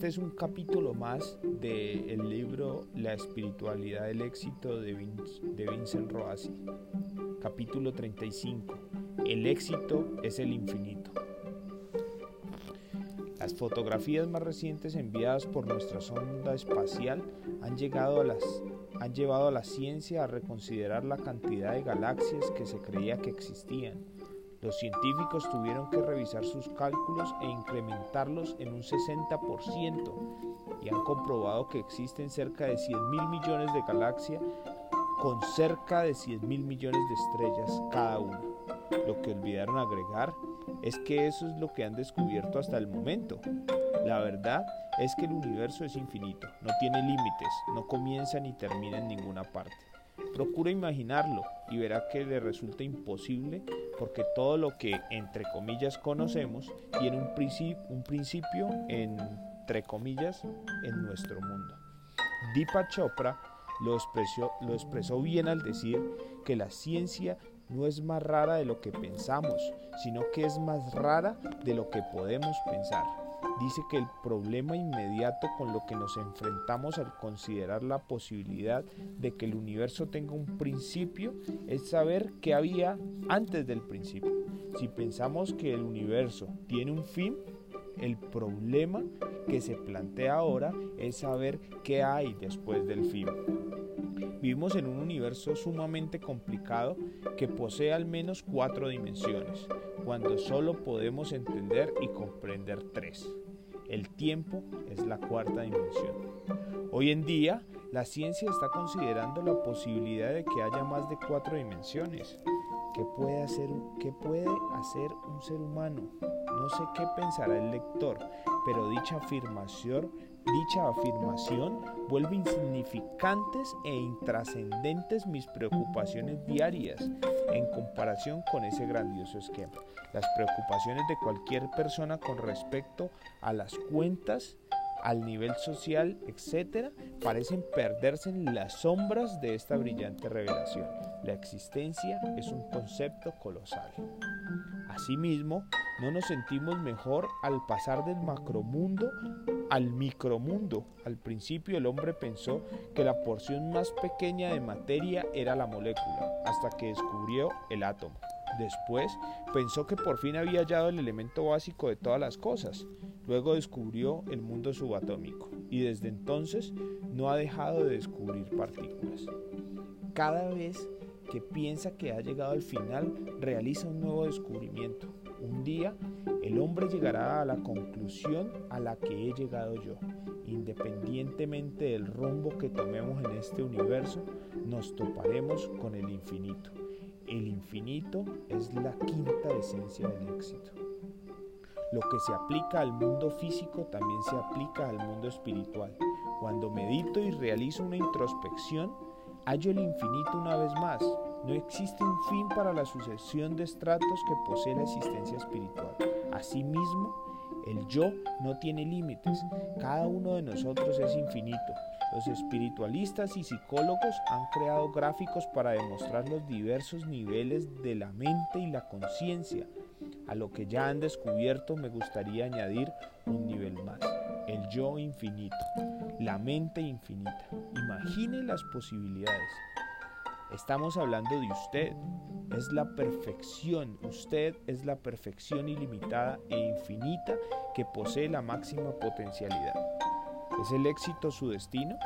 Este es un capítulo más del libro La espiritualidad del éxito de, de Vincent Roasi. Capítulo 35. El éxito es el infinito. Las fotografías más recientes enviadas por nuestra sonda espacial han, llegado a las, han llevado a la ciencia a reconsiderar la cantidad de galaxias que se creía que existían los científicos tuvieron que revisar sus cálculos e incrementarlos en un 60% y han comprobado que existen cerca de 100 mil millones de galaxias con cerca de 100 mil millones de estrellas cada una. Lo que olvidaron agregar es que eso es lo que han descubierto hasta el momento. La verdad es que el universo es infinito, no tiene límites, no comienza ni termina en ninguna parte. Procura imaginarlo y verá que le resulta imposible porque todo lo que entre comillas conocemos tiene un, un principio entre comillas en nuestro mundo. Deepak Chopra lo expresó, lo expresó bien al decir que la ciencia no es más rara de lo que pensamos, sino que es más rara de lo que podemos pensar dice que el problema inmediato con lo que nos enfrentamos al considerar la posibilidad de que el universo tenga un principio es saber qué había antes del principio. Si pensamos que el universo tiene un fin, el problema que se plantea ahora es saber qué hay después del fin. Vivimos en un universo sumamente complicado que posee al menos cuatro dimensiones, cuando solo podemos entender y comprender tres. El tiempo es la cuarta dimensión. Hoy en día, la ciencia está considerando la posibilidad de que haya más de cuatro dimensiones. ¿Qué puede hacer, qué puede hacer un ser humano? No sé qué pensará el lector, pero dicha afirmación Dicha afirmación vuelve insignificantes e intrascendentes mis preocupaciones diarias en comparación con ese grandioso esquema. Las preocupaciones de cualquier persona con respecto a las cuentas, al nivel social, etc., parecen perderse en las sombras de esta brillante revelación. La existencia es un concepto colosal. Asimismo, no nos sentimos mejor al pasar del macromundo al micromundo. Al principio el hombre pensó que la porción más pequeña de materia era la molécula, hasta que descubrió el átomo. Después pensó que por fin había hallado el elemento básico de todas las cosas. Luego descubrió el mundo subatómico y desde entonces no ha dejado de descubrir partículas. Cada vez que piensa que ha llegado al final, realiza un nuevo descubrimiento. Un día, el hombre llegará a la conclusión a la que he llegado yo. Independientemente del rumbo que tomemos en este universo, nos toparemos con el infinito. El infinito es la quinta esencia del éxito. Lo que se aplica al mundo físico también se aplica al mundo espiritual. Cuando medito y realizo una introspección, hallo el infinito una vez más. No existe un fin para la sucesión de estratos que posee la existencia espiritual. Asimismo, el yo no tiene límites. Cada uno de nosotros es infinito. Los espiritualistas y psicólogos han creado gráficos para demostrar los diversos niveles de la mente y la conciencia. A lo que ya han descubierto me gustaría añadir un nivel más, el yo infinito, la mente infinita. Imagine las posibilidades. Estamos hablando de usted. Es la perfección. Usted es la perfección ilimitada e infinita que posee la máxima potencialidad. ¿Es el éxito su destino?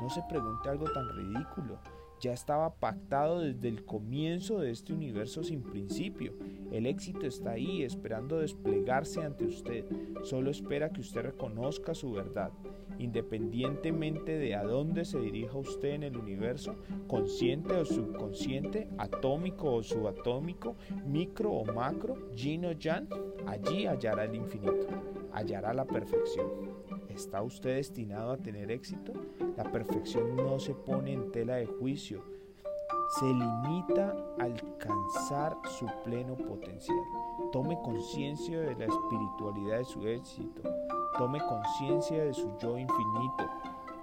No se pregunte algo tan ridículo. Ya estaba pactado desde el comienzo de este universo sin principio. El éxito está ahí esperando desplegarse ante usted. Solo espera que usted reconozca su verdad independientemente de a dónde se dirija usted en el universo, consciente o subconsciente, atómico o subatómico, micro o macro, yin o yang, allí hallará el infinito, hallará la perfección. ¿Está usted destinado a tener éxito? La perfección no se pone en tela de juicio, se limita a alcanzar su pleno potencial. Tome conciencia de la espiritualidad de su éxito. Tome conciencia de su yo infinito.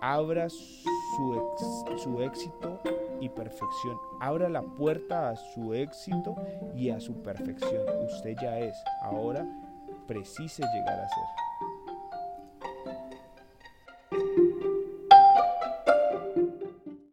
Abra su, su éxito y perfección. Abra la puerta a su éxito y a su perfección. Usted ya es. Ahora precise llegar a ser.